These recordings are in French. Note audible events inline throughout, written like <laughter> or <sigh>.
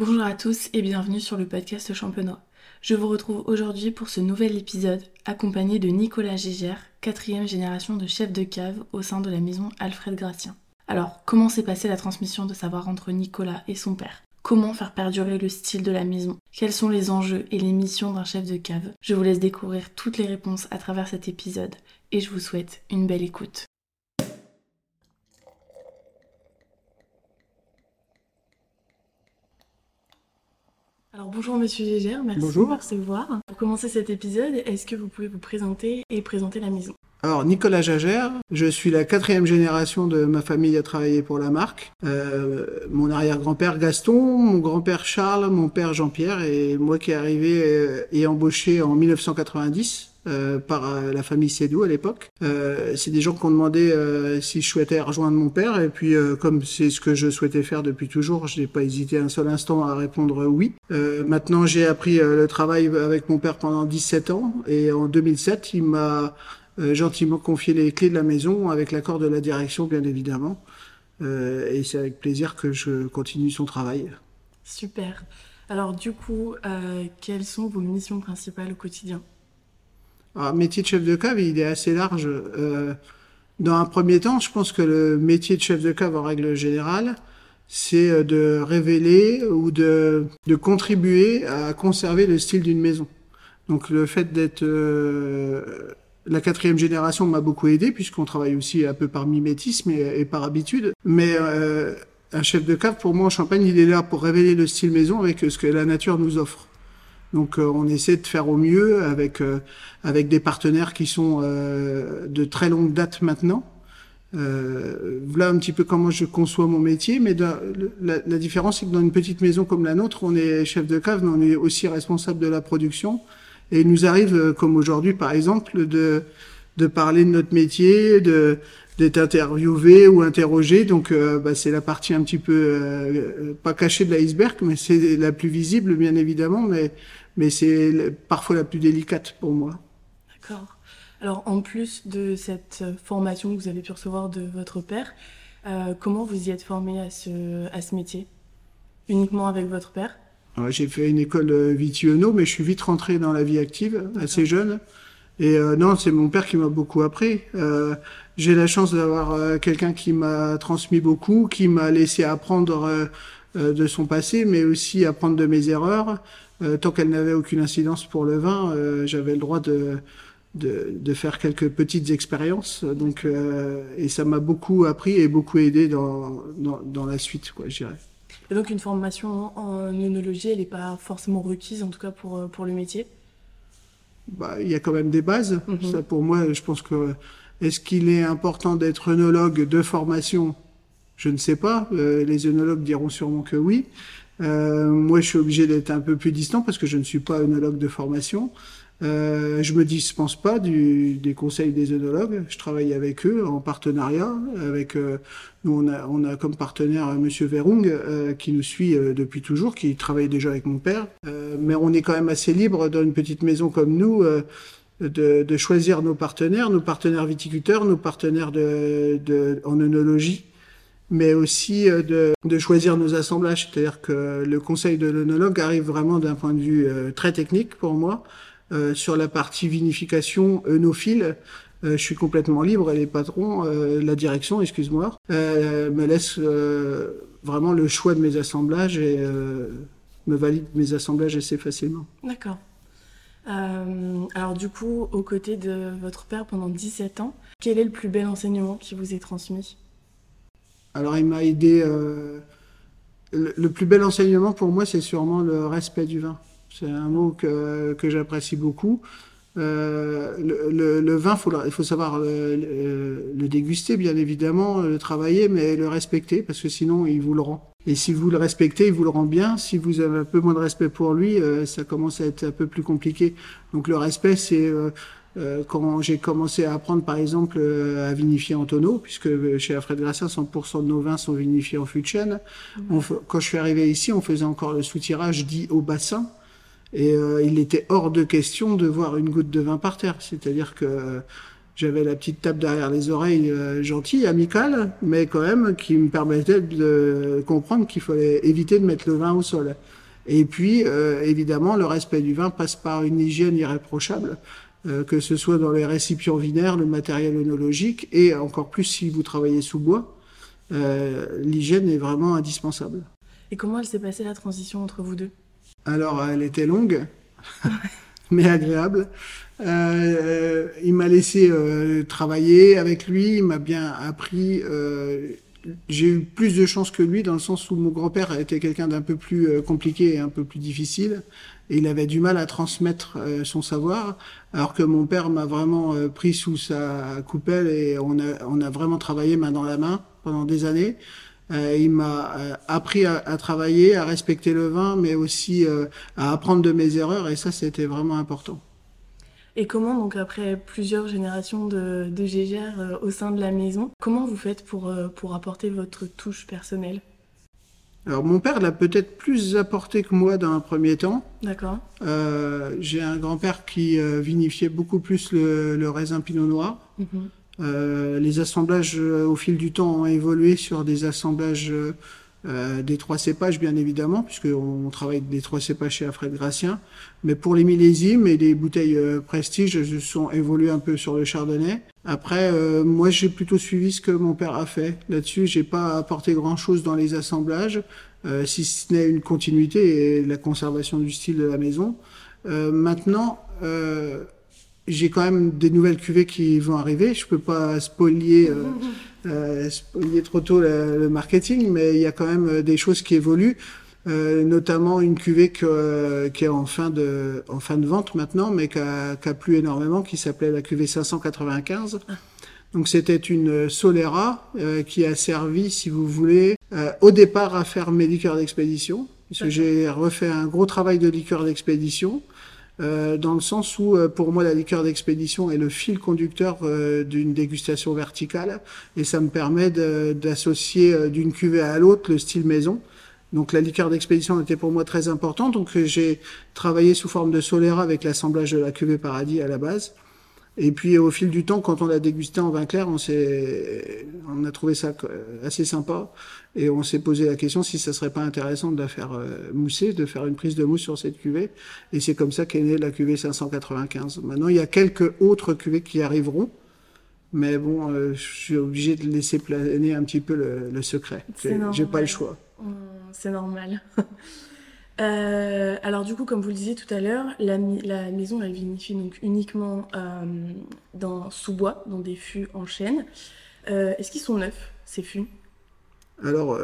Bonjour à tous et bienvenue sur le podcast Champenois. Je vous retrouve aujourd'hui pour ce nouvel épisode accompagné de Nicolas Gégère, quatrième génération de chef de cave au sein de la maison Alfred Gratien. Alors, comment s'est passée la transmission de savoir entre Nicolas et son père? Comment faire perdurer le style de la maison? Quels sont les enjeux et les missions d'un chef de cave? Je vous laisse découvrir toutes les réponses à travers cet épisode et je vous souhaite une belle écoute. Alors bonjour Monsieur Gégère, merci Bonjour. de recevoir. Pour commencer cet épisode, est-ce que vous pouvez vous présenter et présenter la maison? Alors Nicolas Jagère, je suis la quatrième génération de ma famille à travailler pour la marque. Euh, mon arrière-grand-père Gaston, mon grand-père Charles, mon père Jean-Pierre et moi qui est arrivé et embauché en 1990. Euh, par euh, la famille Sédou à l'époque. Euh, c'est des gens qui ont demandé si je souhaitais rejoindre mon père et puis comme c'est ce que je souhaitais faire depuis toujours, je n'ai pas hésité un seul instant à répondre oui. Maintenant j'ai appris le travail avec mon père pendant 17 ans et en 2007 il m'a gentiment confié les clés de la maison avec l'accord de la direction bien évidemment. Et c'est avec plaisir que je continue son travail. Super. Alors du coup, quelles sont vos missions principales au quotidien? Alors, métier de chef de cave, il est assez large. Euh, dans un premier temps, je pense que le métier de chef de cave, en règle générale, c'est euh, de révéler ou de, contribuer à conserver le style d'une maison. Donc le fait d'être euh, la quatrième génération m'a beaucoup aidé puisqu'on travaille aussi un peu par mimétisme et, par habitude. Mais un chef de cave, pour moi, en Champagne, il est là pour révéler le style maison avec ce que la nature nous offre. Donc euh, on essaie de faire au mieux avec euh, avec des partenaires qui sont euh, de très longue date maintenant. Euh, voilà un petit peu comment je conçois mon métier, mais la, la différence c'est que dans une petite maison comme la nôtre, on est chef de cave, mais on est aussi responsable de la production. Et il nous arrive, comme aujourd'hui par exemple, de de parler de notre métier, de d'être interviewé ou interrogé. Donc euh, bah, c'est la partie un petit peu euh, euh, pas cachée de l'iceberg, mais c'est la plus visible bien évidemment, mais mais c'est parfois la plus délicate pour moi. D'accord. Alors en plus de cette formation que vous avez pu recevoir de votre père, euh, comment vous y êtes formé à ce, à ce métier? Uniquement avec votre père? J'ai fait une école Vitiono, mais je suis vite rentré dans la vie active, assez jeune. Et euh, non, c'est mon père qui m'a beaucoup appris. Euh, J'ai la chance d'avoir euh, quelqu'un qui m'a transmis beaucoup, qui m'a laissé apprendre euh, euh, de son passé, mais aussi apprendre de mes erreurs. Tant qu'elle n'avait aucune incidence pour le vin, j'avais le droit de, de, de faire quelques petites expériences. Donc, euh, et ça m'a beaucoup appris et beaucoup aidé dans, dans, dans la suite, quoi, je dirais. Et donc une formation en œnologie, elle n'est pas forcément requise, en tout cas pour, pour le métier? bah, il y a quand même des bases. Mhm. Ça, pour moi, je pense que est-ce qu'il est important d'être œnologue de formation? Je ne sais pas. Euh, les œnologues diront sûrement que oui. Euh, moi, je suis obligé d'être un peu plus distant parce que je ne suis pas œnologue de formation. Euh, je me dispense pas des conseils des œnologues. Je travaille avec eux en partenariat. Avec euh, nous, on a, comme partenaire Monsieur Verung qui nous suit depuis toujours, qui travaille déjà avec mon père. Mais on est quand même assez libre dans une petite maison comme nous. De, de choisir nos partenaires, nos partenaires viticulteurs, nos partenaires de, de, en œnologie, mais aussi euh, de, de choisir nos assemblages. C'est-à-dire que le conseil de l'œnologue arrive vraiment d'un point de vue euh, très technique pour moi. Euh, sur la partie vinification œnophile, euh, je suis complètement libre et les patrons, euh, la direction, excuse-moi, euh, me laisse vraiment le choix de mes assemblages et me valide mes assemblages assez facilement. D'accord. Euh, alors du coup, aux côtés de votre père pendant 17 ans, quel est le plus bel enseignement qui vous est transmis? Alors, il m'a aidé. euh, le, plus bel enseignement pour moi, c'est sûrement le respect du vin. C'est un mot que, que j'apprécie beaucoup. Euh, le, vin, il faut savoir le- le déguster, bien évidemment, le travailler, mais le respecter, parce que sinon, il vous le rend. Et si vous le respectez, il vous le rend bien. Si vous avez un peu moins de respect pour lui, euh, ça commence à être un peu plus compliqué. Donc, le respect, c'est euh, euh, quand j'ai commencé à apprendre, par exemple, euh, à vinifier en tonneau, puisque euh, chez Alfred Grassin, 100% de nos vins sont vinifiés en fût de chêne. On quand je suis arrivé ici, on faisait encore le soutirage dit au bassin. Et euh, il était hors de question de voir une goutte de vin par terre. C'est-à-dire que euh, j'avais la petite tape derrière les oreilles euh, gentille, amicale, mais quand même qui me permettait de comprendre qu'il fallait éviter de mettre le vin au sol. Et puis, euh, évidemment, le respect du vin passe par une hygiène irréprochable, euh, que ce soit dans les récipients vinaires, le matériel œnologique, et encore plus si vous travaillez sous bois, euh, l'hygiène est vraiment indispensable. Et comment elle s'est passée la transition entre vous deux? Alors, elle était longue, <laughs> mais agréable. Euh, il m'a laissé euh, travailler avec lui, il m'a bien appris. Euh, j'ai eu plus de chance que lui dans le sens où mon grand-père était quelqu'un d'un peu plus euh, compliqué et un peu plus difficile et il avait du mal à transmettre euh, son savoir alors que mon père m'a vraiment euh, pris sous sa coupelle et on a, on a vraiment travaillé main dans la main pendant des années. Euh, il m'a appris à, à, travailler, à respecter le vin, mais aussi à apprendre de mes erreurs, et ça, c'était vraiment important. Et comment, donc après plusieurs générations de, de Gégère euh, au sein de la maison, comment vous faites pour, euh, pour apporter votre touche personnelle? Alors, mon père l'a peut-être plus apporté que moi dans un premier temps. D'accord. Euh, J'ai un grand-père qui vinifiait beaucoup plus le, le raisin pinot noir. Mhm. Les assemblages au fil du temps ont évolué sur des assemblages euh, des trois cépages bien évidemment puisqu'on travaille des trois cépages chez Alfred Gracien mais pour les millésimes et les bouteilles euh, prestige je sont évolués un peu sur le chardonnay. Après euh, moi j'ai plutôt suivi ce que mon père a fait. Là-dessus j'ai pas apporté grand chose dans les assemblages euh, si ce n'est une continuité et la conservation du style de la maison. Euh, maintenant euh, j'ai quand même des nouvelles cuvées qui vont arriver. Je peux pas spolier, euh, <laughs> euh, spolier trop tôt le, le marketing, mais il y a quand même euh, des choses qui évoluent, euh, notamment une cuvée que, euh, qui est en fin de, en fin de vente maintenant, mais qui a, qui a plu énormément, qui s'appelait la cuvée 595. Donc c'était une Solera euh, qui a servi, si vous voulez, euh, au départ à faire mes liqueurs d'expédition, puisque j'ai refait un gros travail de liqueur d'expédition. Euh, dans le sens où, euh, pour moi, la liqueur d'expédition est le fil conducteur euh, d'une dégustation verticale, et ça me permet d'associer euh, d'une cuvée à l'autre le style maison. Donc la liqueur d'expédition était pour moi très importante, donc j'ai travaillé sous forme de Solera avec l'assemblage de la cuvée Paradis à la base. Et puis au fil du temps, quand on l'a dégusté en vin clair, on s'est, on a trouvé ça euh, assez sympa et on s'est posé la question si ça serait pas intéressant de la faire euh, mousser, de faire une prise de mousse sur cette cuvée. Et c'est comme ça qu'est née la cuvée 595. Maintenant, il y a quelques autres cuvées qui arriveront, mais bon, euh, je suis obligé de laisser planer un petit peu le, le secret. C'est J'ai- pas le choix. C'est normal. <laughs> Euh, alors du coup, comme vous le disiez tout à l'heure, la, maison elle vinifie donc uniquement euh, dans sous-bois, dans des fûts en chêne. Euh, Est-ce qu'ils sont neufs ces fûts? Alors,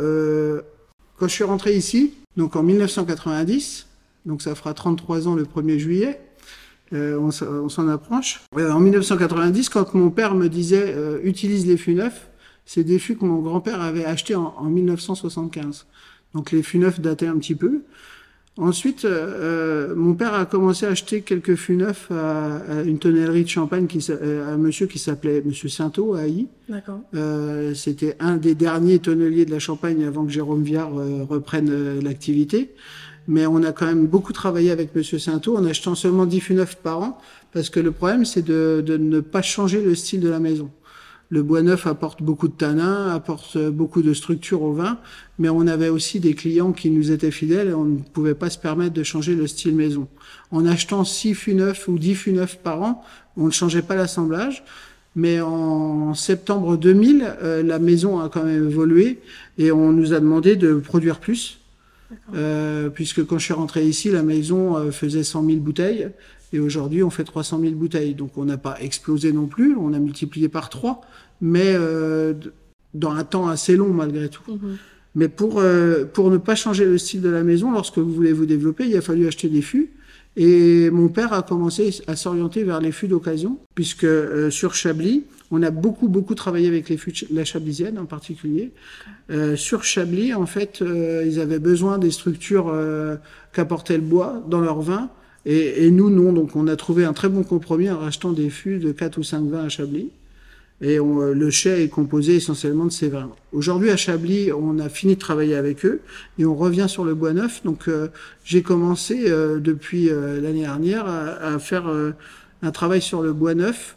quand je suis rentré ici, donc en 1990, donc ça fera 33 ans le 1er juillet, on, s'en approche. En 1990, quand mon père me disait utilise les fûts neufs, c'est des fûts que mon grand-père avait achetés en 1975. Donc les fûts neufs dataient un petit peu. Ensuite, euh, euh, mon père a commencé à acheter quelques fûts neufs à, à une tonnellerie de champagne, qui, euh, à un monsieur qui s'appelait Monsieur Sainteau à Haï. D'accord. Euh, C'était un des derniers tonneliers de la Champagne avant que Jérôme Viard euh, reprenne l'activité. Mais on a quand même beaucoup travaillé avec Monsieur Sainteau en achetant seulement 10 fûts neufs par an, parce que le problème c'est de, de ne pas changer le style de la maison. Le bois neuf apporte beaucoup de tanins, apporte euh, beaucoup de structure au vin, mais on avait aussi des clients qui nous étaient fidèles et on ne pouvait pas se permettre de changer le style maison. En achetant 6 fûts neufs ou 10 fûts neufs par an, on ne changeait pas l'assemblage. Mais en septembre 2000, euh, la maison a quand même évolué et on nous a demandé de produire plus. Euh, puisque quand je suis rentré ici, la maison faisait 100 000 bouteilles et aujourd'hui on fait 300 000 bouteilles. Donc on n'a pas explosé non plus, on a multiplié par 3, mais euh, dans un temps assez long malgré tout. Mhm. Mais pour, euh, pour ne pas changer le style de la maison, lorsque vous voulez vous développer, il a fallu acheter des fûts. Et mon père a commencé à s'orienter vers les fûts d'occasion, puisque euh, sur Chablis, on a beaucoup, beaucoup travaillé avec les fûts de la chablisienne en particulier. Euh, sur Chablis, en fait, euh, ils avaient besoin des structures euh, qu'apportait le bois dans leur vin. Et, nous, non. Donc on a trouvé un très bon compromis en rachetant des fûts de 4 ou 5 vins à Chablis. Et euh, le chai est composé essentiellement de ces vins. Aujourd'hui, à Chablis, on a fini de travailler avec eux et on revient sur le bois neuf. Donc, euh, j'ai commencé euh, depuis l'année dernière à, faire un travail sur le bois neuf.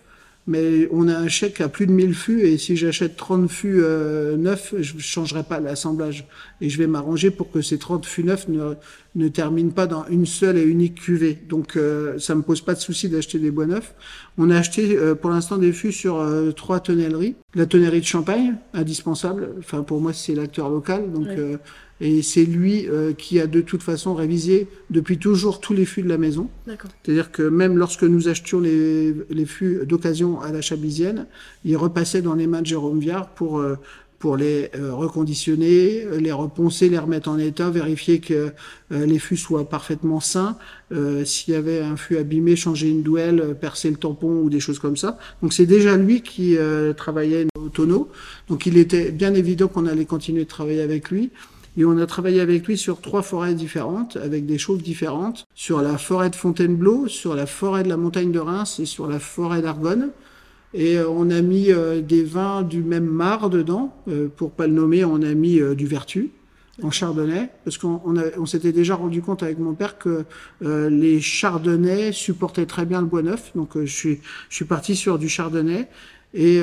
Mais on a un chèque à plus de 1000 fûts et si j'achète 30 fûts euh, neufs, je ne changerai pas l'assemblage. Et je vais m'arranger pour que ces 30 fûts neufs ne, ne terminent pas dans une seule et unique cuvée. Donc euh, ça me pose pas de souci d'acheter des bois neufs. On a acheté euh, pour l'instant des fûts sur euh, trois tonnelleries. La tonnellerie de Champagne, indispensable. Enfin pour moi c'est l'acteur local. Donc, Ouais. Et c'est lui euh, qui a de toute façon révisé depuis toujours tous les fûts de la maison. C'est-à-dire que même lorsque nous achetions les, les fûts d'occasion à la Chabisienne, il repassait dans les mains de Jérôme Viard pour, euh, pour les euh, reconditionner, les reponcer, les remettre en état, vérifier que euh, les fûts soient parfaitement sains. Euh, S'il y avait un fût abîmé, changer une douelle, percer le tampon ou des choses comme ça. Donc c'est déjà lui qui euh, travaillait au tonneau. Donc il était bien évident qu'on allait continuer de travailler avec lui. Et on a travaillé avec lui sur trois forêts différentes, avec des choses différentes, sur la forêt de Fontainebleau, sur la forêt de la montagne de Reims et sur la forêt d'Argonne. Et euh, on a mis euh, des vins du même mar dedans, euh, pour pas le nommer, on a mis du Vertu en chardonnay, parce qu'on s'était déjà rendu compte avec mon père que les chardonnays supportaient très bien le bois neuf. Donc je suis parti sur du chardonnay et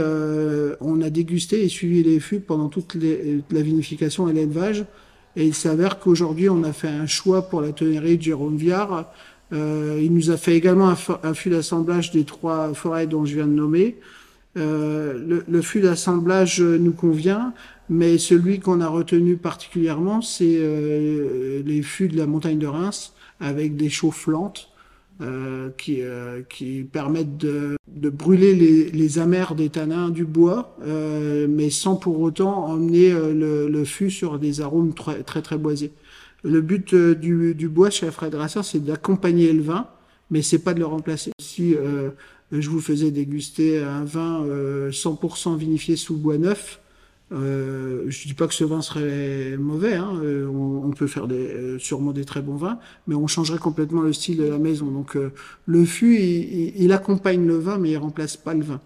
on a dégusté et suivi les fûts pendant toute la vinification et l'élevage. Et il s'avère qu'aujourd'hui, on a fait un choix pour la tonnerie de Jérôme Viard. Euh, il nous a fait également un, un fût d'assemblage des trois forêts dont je viens de nommer. Euh, le, le fût d'assemblage nous convient, mais celui qu'on a retenu particulièrement, c'est euh, les fûts de la montagne de Reims avec des chauffantes euh, qui, euh, qui permettent de, de brûler les, les amers des tanins du bois, euh, mais sans pour autant emmener euh, le, le fût sur des arômes très très, très boisés. Le but euh, du, du bois chez Alfred Grasser, c'est d'accompagner le vin, mais c'est pas de le remplacer. Si euh, je vous faisais déguster un vin euh, 100% vinifié sous bois neuf, euh, je dis pas que ce vin serait mauvais, hein, euh, on, on peut faire des, euh, sûrement des très bons vins, mais on changerait complètement le style de la maison. Donc euh, le fût, il, il- accompagne le vin, mais il remplace pas le vin.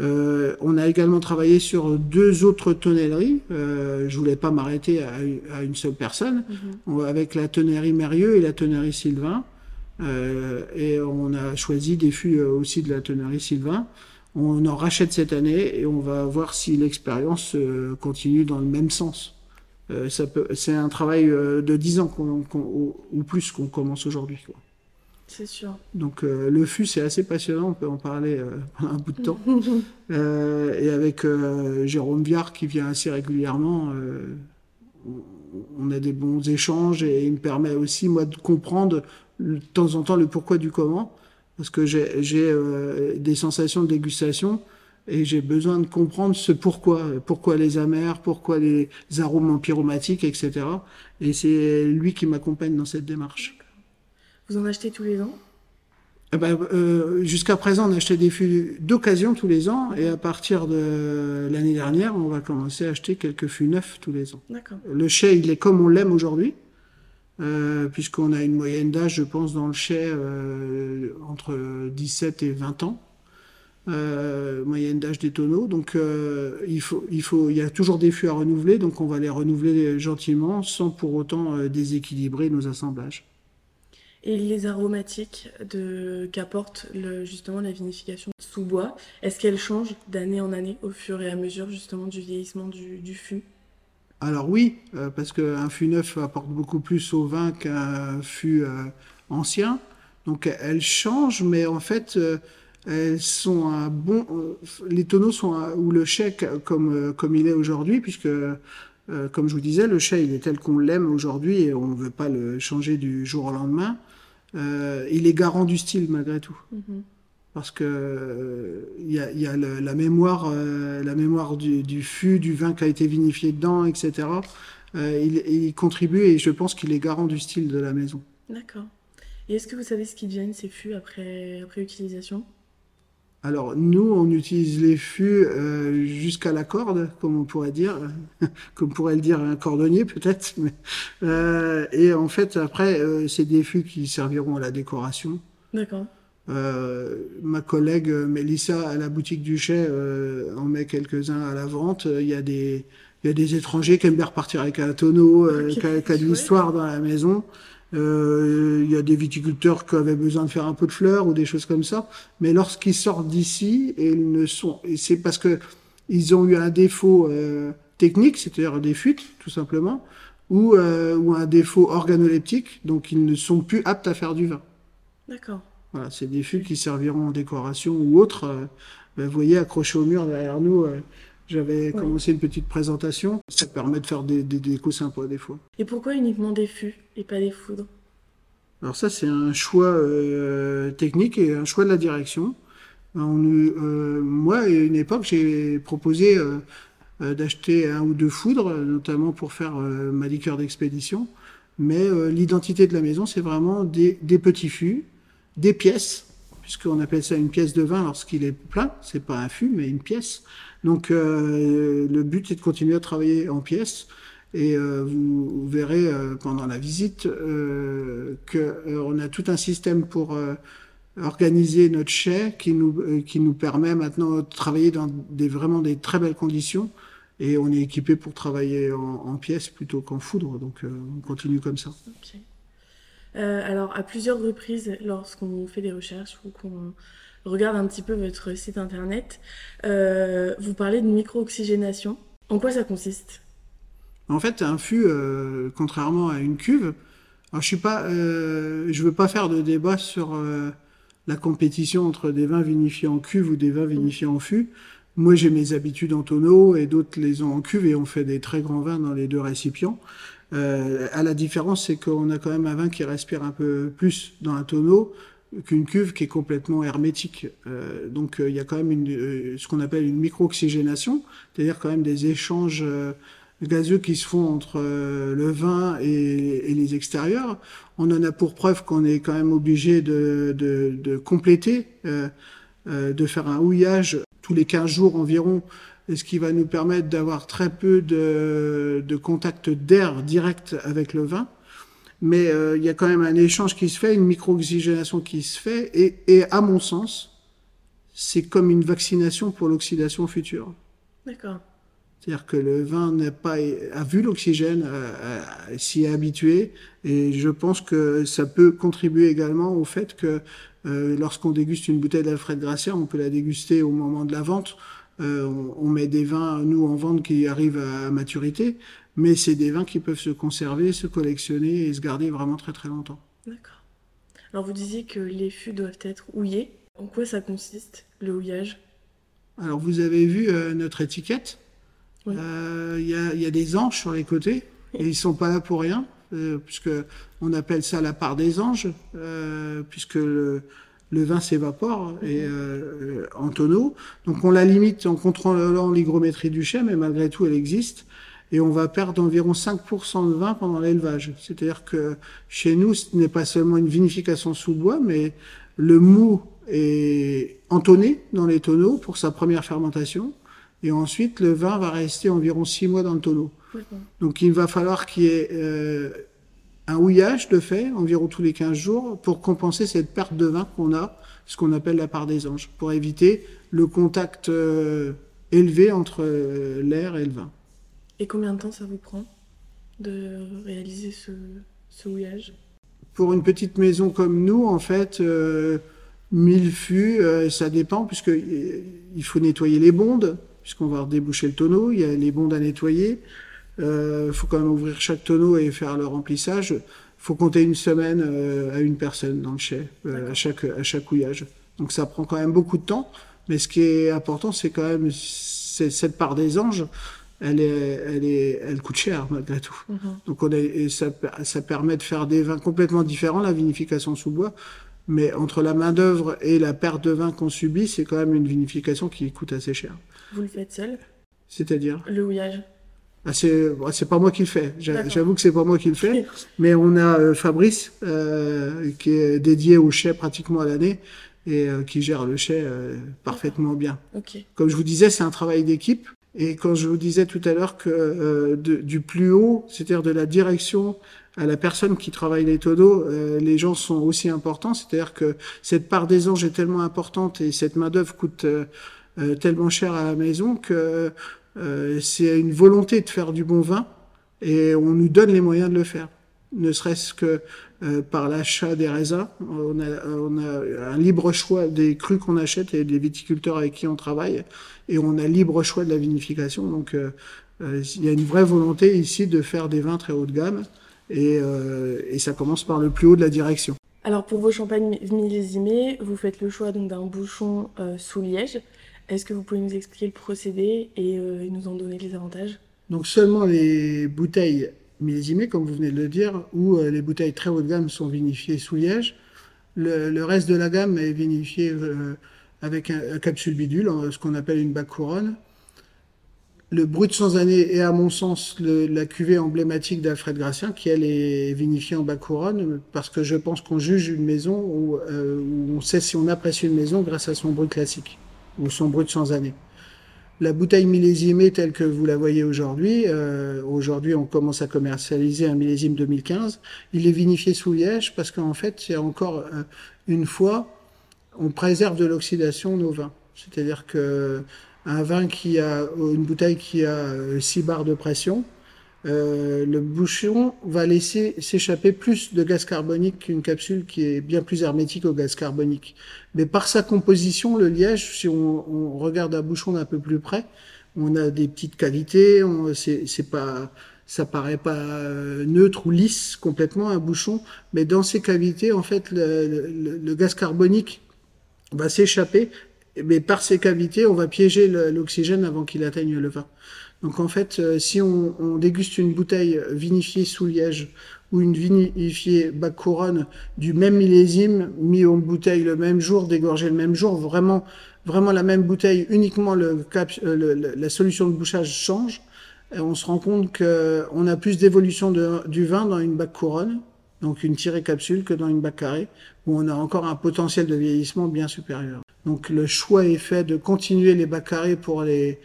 Euh, on a également travaillé sur deux autres tonnelleries. Euh, je voulais pas m'arrêter à, à une seule personne, On- avec la tonnerie Mérieux et la tonnerie Sylvain. Euh, et on a choisi des fûts aussi de la tonnerie Sylvain. On en rachète cette année et on va voir si l'expérience euh, continue dans le même sens. Euh, ça peut, c'est un travail euh, de 10 ans qu'on, qu'on- ou, plus qu'on commence aujourd'hui. quoi. C'est sûr. Donc euh, le fût c'est assez passionnant, on peut en parler euh, pendant <laughs> un bout de temps. <laughs> Euh, et avec Jérôme Viard qui vient assez régulièrement, on- on a des bons échanges et il me permet aussi moi de comprendre de temps en temps le pourquoi du comment, parce que j'ai euh, des sensations de dégustation et j'ai besoin de comprendre ce pourquoi, pourquoi les amers, pourquoi les arômes empyromatiques, etc. Et c'est lui qui m'accompagne dans cette démarche. Vous en achetez tous les ans? Eh ben, euh, Jusqu'à présent, on achetait des fûts d'occasion tous les ans, et à partir de l'année dernière, on va commencer à acheter quelques fûts neufs tous les ans. Le chai, il est comme on l'aime aujourd'hui, euh, puisqu'on a une moyenne d'âge, je pense, dans le chai euh, entre 17 et 20 ans. Euh, moyenne d'âge des tonneaux, donc il faut, il faut, il y a toujours des fûts à renouveler, donc on va les renouveler gentiment, sans pour autant déséquilibrer nos assemblages. Et les aromatiques qu'apporte justement la vinification sous bois, est-ce qu'elles changent d'année en année au fur et à mesure justement du vieillissement du fût? Alors oui, euh, parce qu'un fût neuf apporte beaucoup plus au vin qu'un fût euh, ancien. Donc elles changent, mais en fait, euh, elles sont un bon. les tonneaux sont ou le chèque comme comme il est aujourd'hui, puisque comme je vous disais, le chai il est tel qu'on l'aime aujourd'hui et on ne veut pas le changer du jour au lendemain. Il est garant du style malgré tout parce que euh, il y a, il y a le- la mémoire, euh, la mémoire du, du fût, du vin qui a été vinifié dedans, etc. Euh, il, il contribue et je pense qu'il est garant du style de la maison. D'accord. Et est-ce que vous savez ce qui deviennent ces fûts après, après utilisation? Alors nous, on utilise les fûts euh, jusqu'à la corde, comme on pourrait dire, <laughs> comme pourrait le dire un cordonnier peut-être. <laughs> mais, euh, et en fait, après, euh, c'est des fûts qui serviront à la décoration. D'accord. Euh, ma collègue euh, Mélissa à la boutique du Chai euh, en met quelques-uns à la vente. Il y a des il y a des étrangers qui aiment bien repartir avec un tonneau, euh, qui a, de l'histoire dans la maison. Il y a des viticulteurs qui avaient besoin de faire un peu de fleurs ou des choses comme ça. Mais lorsqu'ils sortent d'ici, ils ne sont, c'est parce que ils ont eu un défaut technique, c'est-à-dire des fuites, tout simplement, ou, ou un défaut organoleptique, donc ils ne sont plus aptes à faire du vin. D'accord. Voilà, c'est des fûts qui serviront en décoration ou autre. Euh, ben, vous voyez, accroché au mur derrière nous, euh, j'avais commencé une petite présentation. Ça permet de faire des, des décos sympas des fois. Et pourquoi uniquement des fûts et pas des foudres? Alors ça, c'est un choix euh, technique et un choix de la direction. On, euh, moi, à une époque, j'ai proposé euh, d'acheter un ou deux foudres, notamment pour faire ma liqueur d'expédition. Mais l'identité de la maison, c'est vraiment des, des petits fûts, des pièces, puisqu'on appelle ça une pièce de vin lorsqu'il est plein. C'est pas un fût, mais une pièce. Donc euh, le but, c'est de continuer à travailler en pièces. Et euh, vous, verrez euh, pendant la visite qu'on a tout un système pour organiser notre chai qui nous, qui nous permet maintenant de travailler dans des, vraiment des très belles conditions. Et on est équipé pour travailler en, en pièces plutôt qu'en foudre. Donc on continue comme ça. Euh, alors, à plusieurs reprises, lorsqu'on fait des recherches ou qu'on regarde un petit peu votre site internet, euh, vous parlez de micro-oxygénation. En quoi ça consiste? En fait, un fût, euh, contrairement à une cuve, alors je je veux pas faire de débat sur la compétition entre des vins vinifiés en cuve ou des vins vinifiés en fût. Moi, j'ai mes habitudes en tonneau et d'autres les ont en cuve et on fait des très grands vins dans les deux récipients. Euh, à la différence, c'est qu'on a quand même un vin qui respire un peu plus dans un tonneau qu'une cuve qui est complètement hermétique. Euh, donc, euh, il y a quand même une, euh, ce qu'on appelle une micro-oxygénation, c'est-à-dire quand même des échanges euh, gazeux qui se font entre le vin et, les extérieurs. On en a pour preuve qu'on est quand même obligé de, de, de compléter, de faire un houillage tous les 15 jours environ, ce qui va nous permettre d'avoir très peu de, de contact d'air direct avec le vin. Mais euh, il y a quand même un échange qui se fait, une micro-oxygénation qui se fait, et, et à mon sens, c'est comme une vaccination pour l'oxydation future. D'accord. C'est-à-dire que le vin n'a pas a vu l'oxygène, euh, euh, s'y est habitué, et je pense que ça peut contribuer également au fait que euh, lorsqu'on déguste une bouteille d'Alfred Gracia, on peut la déguster au moment de la vente. Euh, on, on met des vins, nous, en vente qui arrivent à, maturité, mais c'est des vins qui peuvent se conserver, se collectionner et se garder vraiment très très longtemps. D'accord. Alors, vous disiez que les fûts doivent être houillés. En quoi ça consiste, le houillage? Alors vous avez vu euh, notre étiquette Oui. Euh, Il y, a, il y a des anges sur les côtés et ils sont pas là pour rien puisque on appelle ça la part des anges puisque le, le vin s'évapore et euh, en tonneau. Donc on la limite en contrôlant l'hygrométrie du chai, mais malgré tout elle existe. Et on va perdre environ 5% de vin pendant l'élevage. C'est-à-dire que chez nous, ce n'est pas seulement une vinification sous bois, mais le mou est entonné dans les tonneaux pour sa première fermentation. Et ensuite, le vin va rester environ 6 mois dans le tonneau. Donc il va falloir qu'il y ait euh, un houillage de fait, environ tous les 15 jours, pour compenser cette perte de vin qu'on a, ce qu'on appelle la part des anges, pour éviter le contact euh, élevé entre euh, l'air et le vin. Et combien de temps ça vous prend de réaliser ce, ce houillage? Pour une petite maison comme nous, en fait, euh, 1000 fûts, euh, ça dépend, puisque il faut nettoyer les bondes, puisqu'on va déboucher le tonneau, il y a les bondes à nettoyer. Il faut quand même ouvrir chaque tonneau et faire le remplissage. Il faut compter une semaine euh, à une personne dans le chai, euh, à, chaque, à chaque houillage. Donc ça prend quand même beaucoup de temps, mais ce qui est important, c'est quand même cette part des anges, elle, est, elle, est, elle coûte cher malgré tout. Mhm. Donc on a, et ça, ça permet de faire des vins complètement différents, la vinification sous bois. Mais entre la main d'œuvre et la perte de vin qu'on subit, c'est quand même une vinification qui coûte assez cher. Vous le faites seul, C'est-à-dire, le houillage? Ah, c'est bon, c'est pas moi qui le fais. J'avoue que c'est pas moi qui le fais, mais on a euh, Fabrice euh, qui est dédié au chai pratiquement à l'année et euh, qui gère le chai euh, parfaitement bien. Ok. Comme je vous disais, c'est un travail d'équipe. Et quand je vous disais tout à l'heure que de- du plus haut, c'est-à-dire de la direction à la personne qui travaille les tonneaux, euh, les gens sont aussi importants. C'est-à-dire que cette part des anges est tellement importante et cette main d'œuvre coûte euh, euh, tellement cher à la maison que euh, c'est une volonté de faire du bon vin et on nous donne les moyens de le faire. ne serait-ce que euh, par l'achat des raisins. On a, un libre choix des crus qu'on achète et des viticulteurs avec qui on travaille, et on a libre choix de la vinification. Donc euh, il y a une vraie volonté ici de faire des vins très haut de gamme, et, ça commence par le plus haut de la direction. Alors pour vos champagnes millésimés, vous faites le choix donc d'un bouchon sous liège. Est-ce que vous pouvez nous expliquer le procédé et nous en donner les avantages? Donc seulement les bouteilles millésimés, comme vous venez de le dire, où euh, les bouteilles très haut de gamme sont vinifiées sous liège. Le, reste de la gamme est vinifié euh, avec un, capsule bidule, ce qu'on appelle une bac couronne. Le brut sans année est, à mon sens, la cuvée emblématique d'Alfred Gracien, qui, elle, est vinifiée en bac couronne, parce que je pense qu'on juge une maison euh, où, on sait si on apprécie une maison grâce à son brut classique, ou son brut sans année. La bouteille millésimée telle que vous la voyez aujourd'hui, euh, aujourd'hui on commence à commercialiser un millésime 2015, il est vinifié sous liège parce qu'en fait, c'est encore euh, une fois, on préserve de l'oxydation nos vins. C'est-à-dire que un vin qui a une bouteille qui a 6 euh, bars de pression, euh, le bouchon va laisser s'échapper plus de gaz carbonique qu'une capsule qui est bien plus hermétique au gaz carbonique. Mais par sa composition, le liège, si on, on regarde un bouchon d'un peu plus près, on a des petites qualités, c'est pas ça paraît pas euh, neutre ou lisse complètement un bouchon, mais dans ces cavités, en fait, le, le, le gaz carbonique va s'échapper, mais par ces cavités, on va piéger l'oxygène avant qu'il atteigne le vin. Donc en fait, euh, si on, déguste une bouteille vinifiée sous liège ou une vinifiée bac couronne du même millésime, mis en bouteille le même jour, dégorgé le même jour, vraiment, vraiment la même bouteille, uniquement euh, la solution de bouchage change, et on se rend compte qu'on a plus d'évolution du vin dans une bac couronne, donc une tirée capsule, que dans une bac carrée, où on a encore un potentiel de vieillissement bien supérieur. Donc le choix est fait de continuer les bacs carrés pour les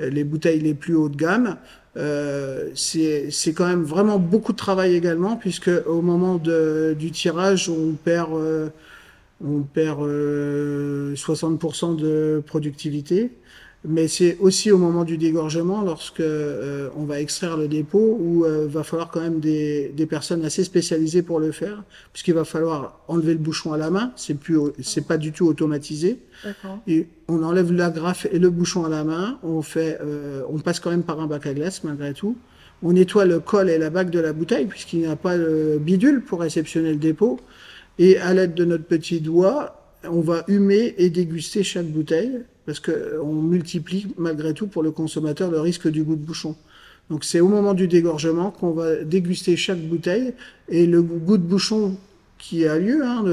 les bouteilles les plus haut de gamme. Euh, c'est quand même vraiment beaucoup de travail également, puisque au moment de, du tirage, on perd, euh, on perd euh, 60% de productivité mais c'est aussi au moment du dégorgement, lorsque euh, on va extraire le dépôt, où euh, va falloir quand même des, des, personnes assez spécialisées pour le faire, puisqu'il va falloir enlever le bouchon à la main. C'est plus, c'est pas du tout automatisé. Et on enlève la graffe et le bouchon à la main. On fait, euh, on passe quand même par un bac à glace malgré tout. On nettoie le col et la bague de la bouteille, puisqu'il n'y a pas de bidule pour réceptionner le dépôt. Et à l'aide de notre petit doigt, on va humer et déguster chaque bouteille parce qu'on multiplie malgré tout pour le consommateur le risque du goût de bouchon. Donc c'est au moment du dégorgement qu'on va déguster chaque bouteille et le goût de bouchon qui a lieu, hein,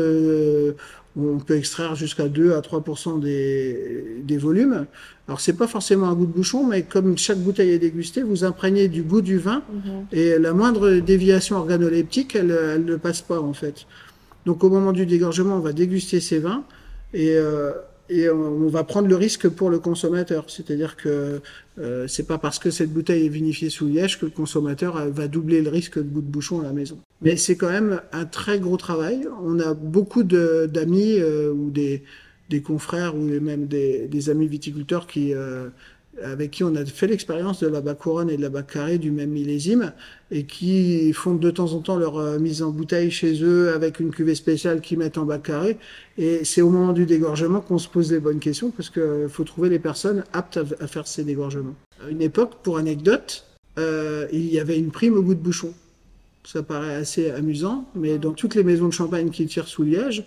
on peut extraire jusqu'à 2 à 3% des, des volumes. Alors c'est pas forcément un goût de bouchon, mais comme chaque bouteille est dégustée, vous imprégnez du goût du vin mhm. et la moindre déviation organoleptique, elle, elle ne passe pas en fait. Donc au moment du dégorgement, on va déguster ces vins et euh, et on va prendre le risque pour le consommateur. C'est-à-dire que euh, c'est pas parce que cette bouteille est vinifiée sous liège que le consommateur euh, va doubler le risque de bout de bouchon à la maison. Mais c'est quand même un très gros travail. On a beaucoup d'amis euh, ou des, des, confrères ou même des, des amis viticulteurs qui euh, avec qui on a fait l'expérience de la bac couronne et de la bac carré du même millésime et qui font de temps en temps leur euh, mise en bouteille chez eux avec une cuvée spéciale qu'ils mettent en bac carré. Et c'est au moment du dégorgement qu'on se pose les bonnes questions parce qu'il faut trouver les personnes aptes à, faire ces dégorgements. À une époque, pour anecdote, euh, il y avait une prime au goût de bouchon. Ça paraît assez amusant, mais dans toutes les maisons de champagne qui tirent sous liège,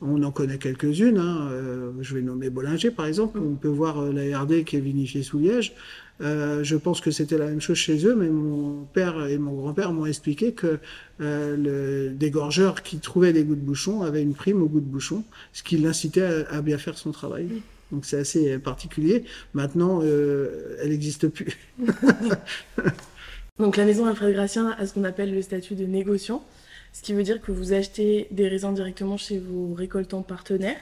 on en connaît quelques-unes. Hein. Euh, je vais nommer Bollinger, par exemple. On peut voir euh, la RD qui est vinifiée sous liège. Euh, je pense que c'était la même chose chez eux, mais mon père et mon grand-père m'ont expliqué que le dégorgeur qui trouvait des goûts de bouchon avait une prime au goût de bouchon, ce qui l'incitait à, à, bien faire son travail. Donc c'est assez particulier. Maintenant, elle n'existe plus. <laughs> <laughs> Donc la maison Alfred Gracien a ce qu'on appelle le statut de négociant ce qui veut dire que vous achetez des raisins directement chez vos récoltants partenaires.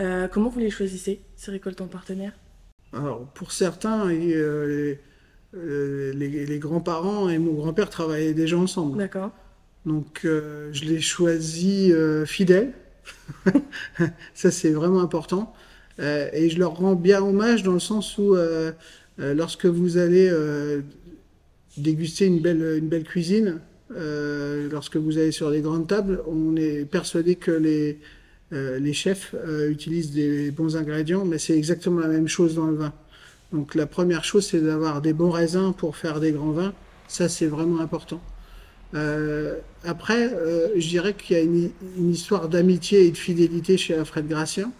Euh, comment vous les choisissez, ces récoltants partenaires Alors, pour certains, euh, les, les, les grands-parents et mon grand-père travaillaient déjà ensemble. D'accord. Donc, euh, je les choisis euh, fidèles. <laughs> Ça, c'est vraiment important. Euh, et je leur rends bien hommage dans le sens où, euh, lorsque vous allez déguster une belle, une belle cuisine, Euh, lorsque vous allez sur les grandes tables, on est persuadé que les, euh, les chefs euh, utilisent des bons ingrédients, mais c'est exactement la même chose dans le vin. Donc la première chose, c'est d'avoir des bons raisins pour faire des grands vins. Ça, c'est vraiment important. Après, je dirais qu'il y a une, histoire d'amitié et de fidélité chez Alfred Gracien.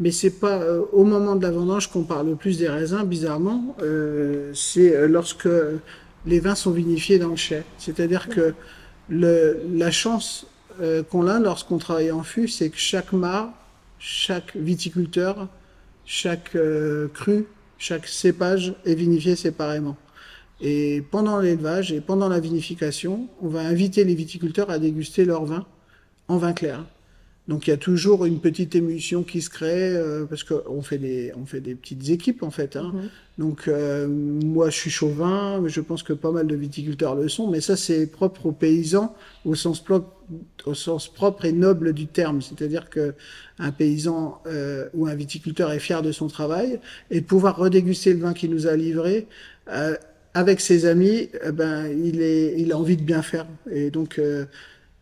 Mais c'est pas au moment de la vendange qu'on parle le plus des raisins, bizarrement. C'est lorsque les vins sont vinifiés dans le chai. C'est-à-dire que la chance euh, qu'on a lorsqu'on travaille en fût, c'est que chaque mât, chaque viticulteur, chaque euh, cru, chaque cépage est vinifié séparément. Et pendant l'élevage et pendant la vinification, on va inviter les viticulteurs à déguster leur vin en vin clair. Donc il y a toujours une petite émulsion qui se crée euh, parce qu'on fait des on fait des petites équipes en fait. Hein. Donc euh, moi je suis chauvin, mais je pense que pas mal de viticulteurs le sont, mais ça c'est propre aux paysans au sens propre au sens propre et noble du terme, c'est-à-dire que un paysan euh, ou un viticulteur est fier de son travail et de pouvoir redéguster le vin qu'il nous a livré. euh, avec ses amis, eh ben, il, est, il a envie de bien faire. Et donc, euh,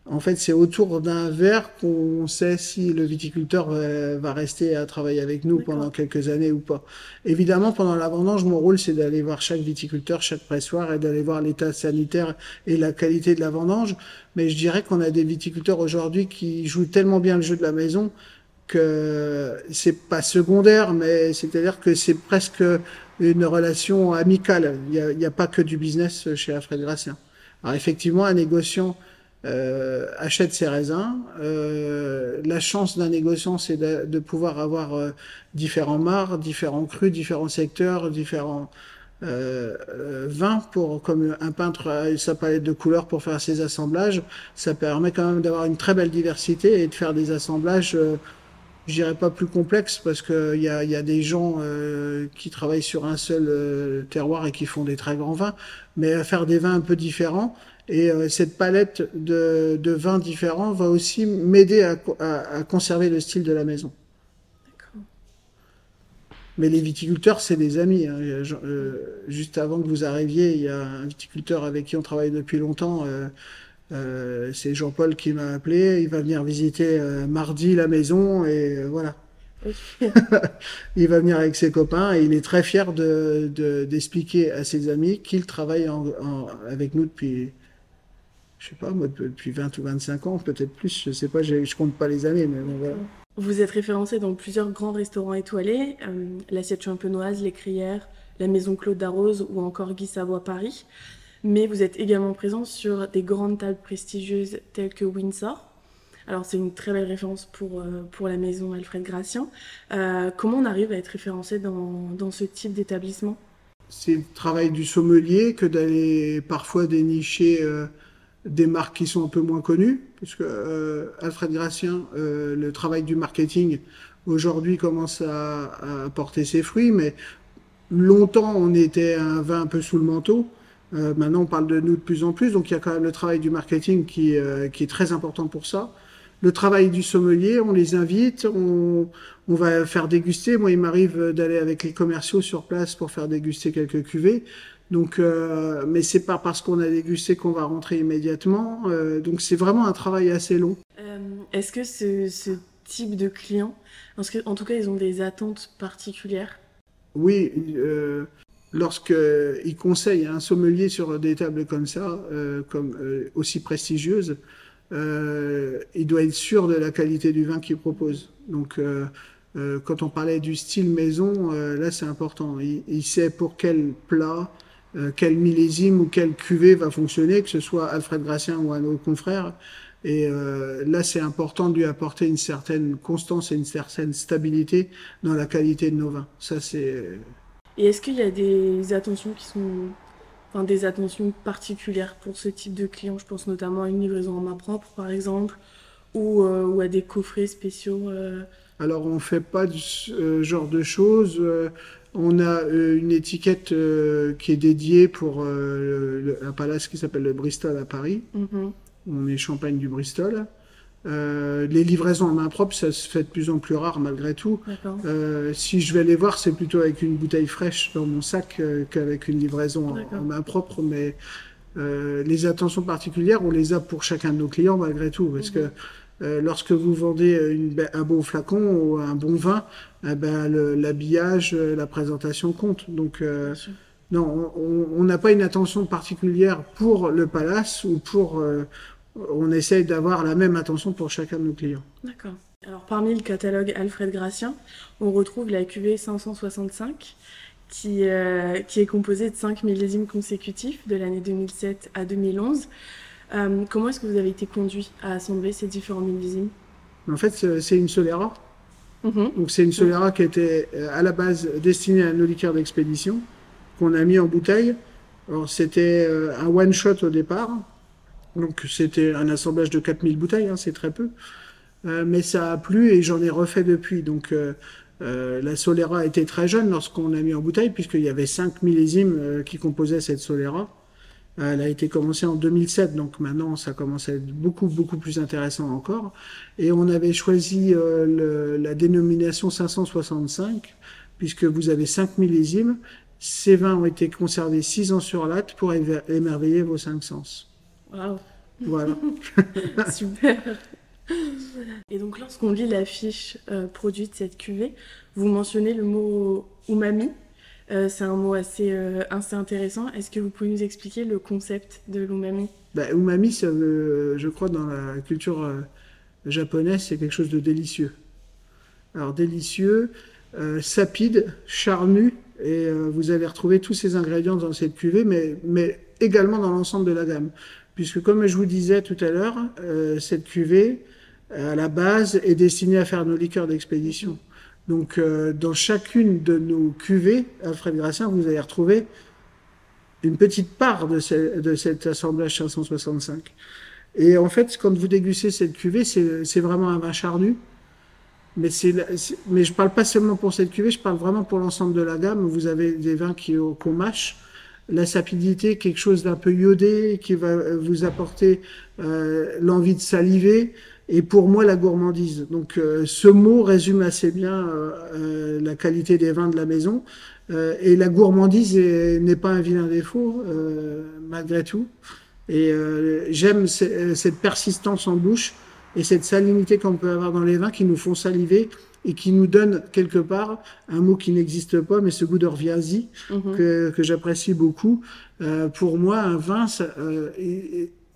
en fait, c'est autour d'un verre qu'on sait si le viticulteur va, va rester à travailler avec nous pendant quelques années ou pas. Évidemment, pendant la vendange, mon rôle, c'est d'aller voir chaque viticulteur, chaque pressoir et d'aller voir l'état sanitaire et la qualité de la vendange. Mais je dirais qu'on a des viticulteurs aujourd'hui qui jouent tellement bien le jeu de la maison que c'est pas secondaire, mais c'est-à-dire que c'est presque une relation amicale. Il n'y a, a pas que du business chez Alfred Gracien. Alors effectivement, un négociant euh, achète ses raisins. Euh, la chance d'un négociant, c'est de, de pouvoir avoir euh, différents mares, différents crus, différents secteurs, différents euh, euh, vins pour comme un peintre a sa palette de couleurs pour faire ses assemblages. Ça permet quand même d'avoir une très belle diversité et de faire des assemblages. Euh, je dirais pas plus complexes parce que il y a, y a des gens euh, qui travaillent sur un seul euh, terroir et qui font des très grands vins, mais faire des vins un peu différents. Et euh, cette palette de, de vins différents va aussi m'aider à, à, à conserver le style de la maison. D'accord. Mais les viticulteurs, c'est des amis. hein. Euh, juste avant que vous arriviez, il y a un viticulteur avec qui on travaille depuis longtemps. euh, euh, c'est Jean-Paul qui m'a appelé. Il va venir visiter euh, mardi la maison et voilà. <laughs> Il va venir avec ses copains et il est très fier de, de- d'expliquer à ses amis qu'il travaille en- en- avec nous depuis, je sais pas, moi, depuis 20 ou 25 ans, peut-être plus. Je sais pas, je, compte pas les années, mais bon, voilà. Vous êtes référencé dans plusieurs grands restaurants étoilés, euh, l'Assiette Champenoise, l'Écrière, la Maison Claude Darroze ou encore Guy Savoie Paris. Mais vous êtes également présent sur des grandes tables prestigieuses telles que Windsor. Alors c'est une très belle référence pour, euh, pour la maison Alfred Gracien. Euh, comment on arrive à être référencé dans, dans ce type d'établissement? C'est le travail du sommelier que d'aller parfois dénicher euh, des marques qui sont un peu moins connues, puisque euh, Alfred Gracien, euh, le travail du marketing aujourd'hui commence à, porter ses fruits, mais longtemps on était un vin un peu sous le manteau. Euh, maintenant on parle de nous de plus en plus, donc il y a quand même le travail du marketing qui, euh, qui est très important pour ça. Le travail du sommelier, on les invite, on, on va faire déguster. Moi, il m'arrive d'aller avec les commerciaux sur place pour faire déguster quelques cuvées. Donc, euh, mais c'est pas parce qu'on a dégusté qu'on va rentrer immédiatement. Euh, donc, c'est vraiment un travail assez long. Euh, Est-ce que ce, ce type de client, parce que en tout cas ils ont des attentes particulières? Oui, euh, lorsqu'il conseille un sommelier sur des tables comme ça, euh, comme euh, aussi prestigieuses, euh, il doit être sûr de la qualité du vin qu'il propose. Donc, euh, euh, quand on parlait du style maison, euh, là c'est important. Il, il sait pour quel plat, euh, quel millésime ou quelle cuvée va fonctionner, que ce soit Alfred Gracien ou un autre confrère. Et euh, là, c'est important de lui apporter une certaine constance et une certaine stabilité dans la qualité de nos vins. Ça, c'est Et est-ce qu'il y a des attentions qui sont, enfin des attentions particulières pour ce type de client Je pense notamment à une livraison en main propre, par exemple, ou, euh, ou à des coffrets spéciaux. euh, Alors, on fait pas ce genre de choses. On a euh, une étiquette euh, qui est dédiée pour euh, le- un palace qui s'appelle le Bristol à Paris. mhm. On est champagne du Bristol. Les livraisons en main propre, ça se fait de plus en plus rare malgré tout. Si je vais les voir, c'est plutôt avec une bouteille fraîche dans mon sac qu'avec une livraison en, main propre. Mais les attentions particulières, on les a pour chacun de nos clients malgré tout, parce que euh, lorsque vous vendez une, un bon flacon ou un bon vin, eh ben, l'habillage, la présentation compte. Donc, non, on n'a pas une attention particulière pour le palace ou pour. on essaye d'avoir la même attention pour chacun de nos clients. D'accord. Alors, parmi le catalogue Alfred Gratien, on retrouve la cuvée 565 qui, euh, qui est composé de 5 millésimes consécutifs de l'année 2007 à 2011. Euh, comment est-ce que vous avez été conduit à assembler ces différents millésimes? En fait, c'est une Solera. Mhm. Donc c'est une Solera qui était euh, à la base destinée à nos liqueurs d'expédition, qu'on a mis en bouteille. Alors c'était un one-shot au départ. Donc c'était un assemblage de 4000 bouteilles, hein, c'est très peu. mais ça a plu et j'en ai refait depuis. Donc euh, la Solera était très jeune lorsqu'on l'a mis en bouteille, puisqu'il y avait 5 millésimes euh, qui composaient cette Solera. Elle a été commencée en 2007, donc maintenant ça commence à être beaucoup beaucoup plus intéressant encore. Et on avait choisi euh, la dénomination 565, puisque vous avez 5 millésimes. Ces vins ont été conservés 6 ans sur latte pour émerveiller vos cinq sens. Wow. Voilà. <laughs> Super. Et donc, lorsqu'on lit la fiche euh, produite de cette cuvée, vous mentionnez le mot umami. Euh, c'est un mot assez, euh, assez intéressant. Est-ce que vous pouvez nous expliquer le concept de l'umami? Bah, Umami, je crois, dans la culture japonaise, c'est quelque chose de délicieux. Alors, délicieux, sapide, charnu, et vous avez retrouvé tous ces ingrédients dans cette cuvée, mais, mais également dans l'ensemble de la gamme. Puisque, comme je vous disais tout à l'heure, cette cuvée, à la base est destiné à faire nos liqueurs d'expédition. Donc, euh, dans chacune de nos cuvées, Alfred Gracien, vous allez retrouver une petite part de, de cet assemblage 565. Et en fait, quand vous dégustez cette cuvée, c'est vraiment un vin charnu. Mais, mais je parle pas seulement pour cette cuvée, je parle vraiment pour l'ensemble de la gamme. Vous avez des vins qu'on mâche, la sapidité, quelque chose d'un peu iodé, qui va vous apporter euh, l'envie de saliver, et pour moi la gourmandise. Donc euh, ce mot résume assez bien euh, euh, la qualité des vins de la maison. et la gourmandise n'est pas un vilain défaut, malgré tout. Et j'aime cette persistance en bouche et cette salinité qu'on peut avoir dans les vins qui nous font saliver et qui nous donne quelque part un mot qui n'existe pas, mais ce goût d'orviasie mhm. que, que j'apprécie beaucoup. pour moi, un vin, ça,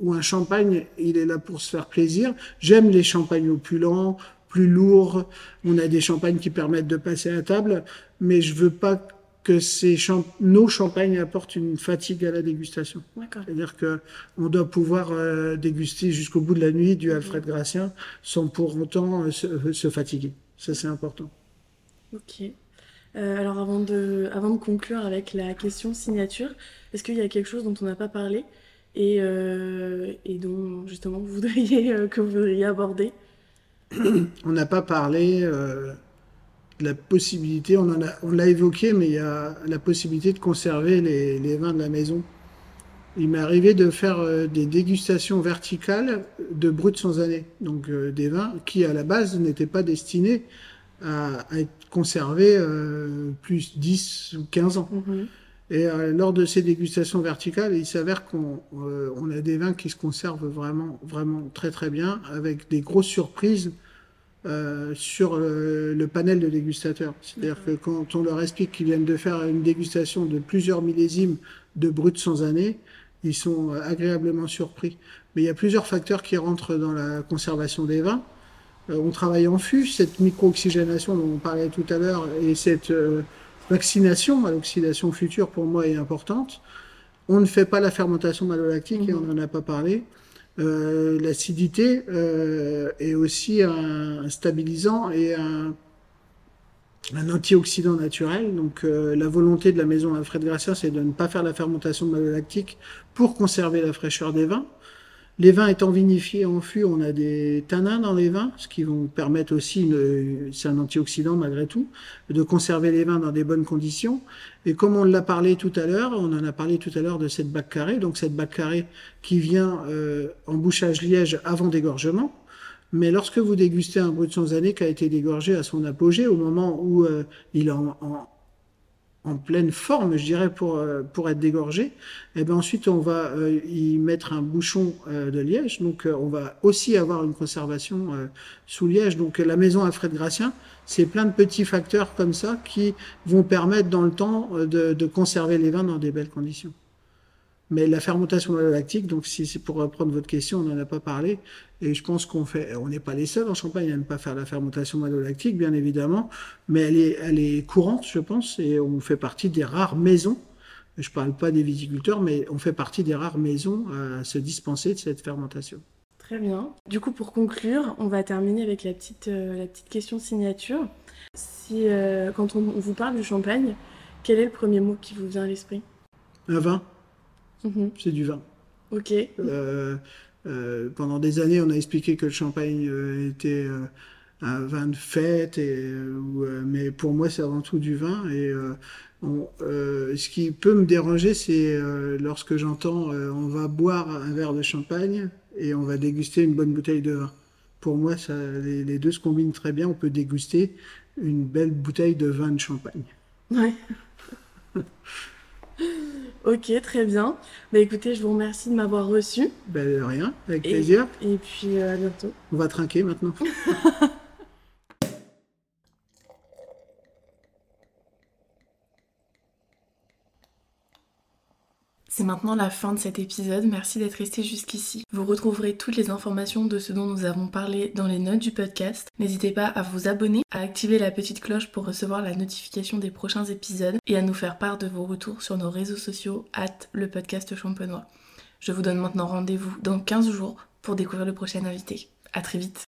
ou un champagne, il est là pour se faire plaisir. J'aime les champagnes opulents, plus lourds. On a des champagnes qui permettent de passer à table, mais je veux pas que ces nos champagnes apportent une fatigue à la dégustation. C'est-à-dire que on doit pouvoir euh, déguster jusqu'au bout de la nuit du Alfred Gracien sans pour autant euh, se, fatiguer. Ça, c'est important. Ok. Euh, alors avant de, avant de conclure avec la question signature, est-ce qu'il y a quelque chose dont on n'a pas parlé? Et, euh, et dont justement vous <laughs> voudriez, euh, que vous voudriez aborder <clears throat> On n'a pas parlé euh, de la possibilité, on, en a, on l'a évoqué, mais il y a la possibilité de conserver les, les vins de la maison. Il m'est arrivé de faire des dégustations verticales de brut sans année, donc des vins qui à la base n'étaient pas destinés à, à être conservés plus 10 ou 15 ans. Mm-hmm. Et euh, lors de ces dégustations verticales, il s'avère qu'on euh, on a des vins qui se conservent vraiment, vraiment très très bien, avec des grosses surprises euh, sur le, panel de dégustateurs. C'est-à-dire que quand on leur explique qu'ils viennent de faire une dégustation de plusieurs millésimes de brut sans année, ils sont agréablement surpris. Mais il y a plusieurs facteurs qui rentrent dans la conservation des vins. on travaille en fût, cette micro-oxygénation dont on parlait tout à l'heure, et cette vaccination à l'oxydation future, pour moi, est importante. On ne fait pas la fermentation malolactique, et on n'en a pas parlé. Euh, l'acidité euh, est aussi un, stabilisant et un, antioxydant naturel. Donc euh, la volonté de la maison Alfred Gracia, c'est de ne pas faire la fermentation malolactique pour conserver la fraîcheur des vins. Les vins étant vinifiés en fût, on a des tanins dans les vins, ce qui vont permettre aussi, c'est un antioxydant malgré tout, de conserver les vins dans des bonnes conditions. Et comme on l'a parlé tout à l'heure, on en a parlé tout à l'heure de cette bac carrée, donc cette bac carrée qui vient euh, en bouchage liège avant dégorgement. Mais lorsque vous dégustez un brut sans année qui a été dégorgé à son apogée, au moment où euh, il est en, en pleine forme, je dirais, pour, euh, pour être dégorgé, et ben ensuite on va euh, y mettre un bouchon euh, de liège. Donc on va aussi avoir une conservation sous liège. Donc la maison Alfred Gracien, c'est plein de petits facteurs comme ça qui vont permettre dans le temps de, de conserver les vins dans des belles conditions. Mais la fermentation malolactique, donc si c'est pour reprendre votre question, on n'en a pas parlé, et je pense qu'on fait, on n'est pas les seuls en Champagne à ne pas faire la fermentation malolactique, bien évidemment, mais elle est, elle est courante, je pense, et on fait partie des rares maisons. Je parle pas des viticulteurs, mais on fait partie des rares maisons à se dispenser de cette fermentation. Très bien. Du coup, pour conclure, on va terminer avec la petite, euh, la petite question signature. Si, euh, quand on, vous parle du champagne, quel est le premier mot qui vous vient à l'esprit? Un vin. Mhm. C'est du vin. Ok. Euh, euh, pendant des années, on a expliqué que le champagne euh, était un vin de fête, et, ou, mais pour moi, c'est avant tout du vin. Et on- ce qui peut me déranger, c'est lorsque j'entends on va boire un verre de champagne et on va déguster une bonne bouteille de vin. Pour moi, ça, les, les deux se combinent très bien. On peut déguster une belle bouteille de vin de champagne. Ouais. <laughs> ok, très bien. Bah écoutez, je vous remercie de m'avoir reçu. Ben, de rien, avec Et- plaisir. Et puis euh, à bientôt. On va trinquer maintenant. <laughs> C'est maintenant la fin de cet épisode, merci d'être resté jusqu'ici. Vous retrouverez toutes les informations de ce dont nous avons parlé dans les notes du podcast. N'hésitez pas à vous abonner, à activer la petite cloche pour recevoir la notification des prochains épisodes et à nous faire part de vos retours sur nos réseaux sociaux, at le podcast champenois. Je vous donne maintenant rendez-vous dans 15 jours pour découvrir le prochain invité. À très vite